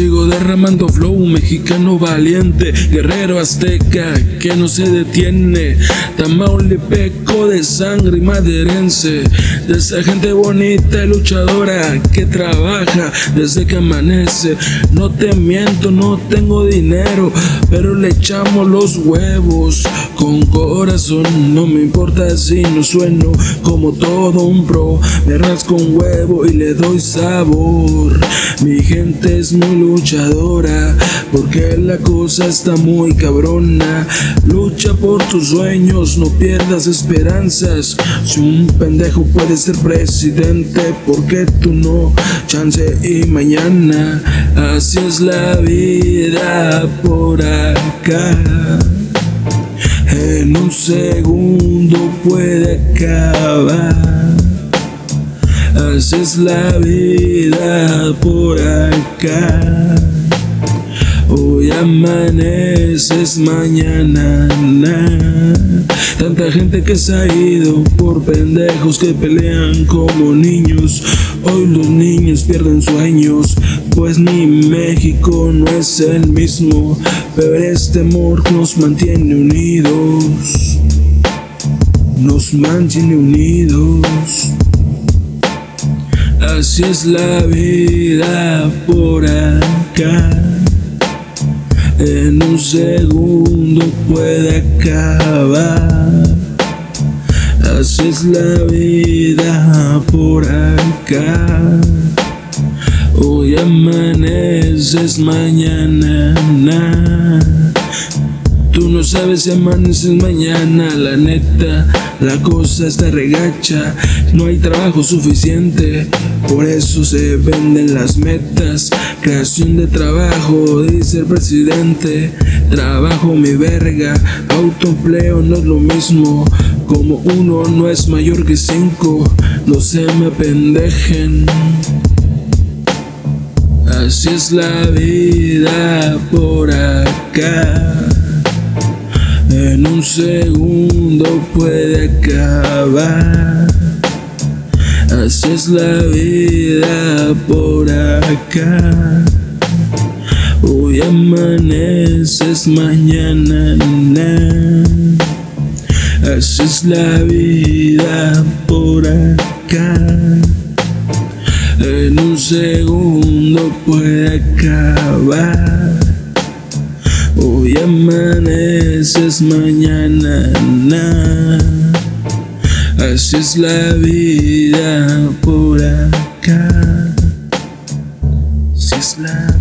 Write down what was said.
Sigo derramando flow, mexicano valiente, guerrero azteca que no se detiene, tamaulipeco de sangre y maderense, de esa gente bonita y luchadora que trabaja desde que amanece. No te miento, no tengo dinero, pero le echamos los huevos con corazón. No me importa si no sueno como todo un pro, me rasco un huevo y le doy sabor. Mi gente es muy luchadora, porque la cosa está muy cabrona. Lucha por tus sueños, no pierdas esperanzas. Si un pendejo puede ser presidente, porque tú no? Chance y mañana, así es la vida por acá. En un segundo puede acabar. Así es la vida por acá. Hoy amaneces mañana. Tanta gente que se ha ido por pendejos que pelean como niños. Hoy los niños pierden sueños, pues ni México no es el mismo. Pero este amor nos mantiene unidos. Nos mantiene unidos. Así es la vida por acá. En un segundo puede acabar. Así es la vida por acá. Hoy amaneces mañana. Tú no sabes si amaneces mañana, la neta, la cosa está regacha, no hay trabajo suficiente, por eso se venden las metas, creación de trabajo, dice el presidente, trabajo mi verga, autoempleo no es lo mismo, como uno no es mayor que cinco, no se me apendejen. Así es la vida por acá. En un segundo puede acabar. Así es la vida por acá. Hoy amaneces mañana. Así es la vida por acá. En un segundo puede acabar. Hoy amaneces mañana. Así es la vida por acá. Así es la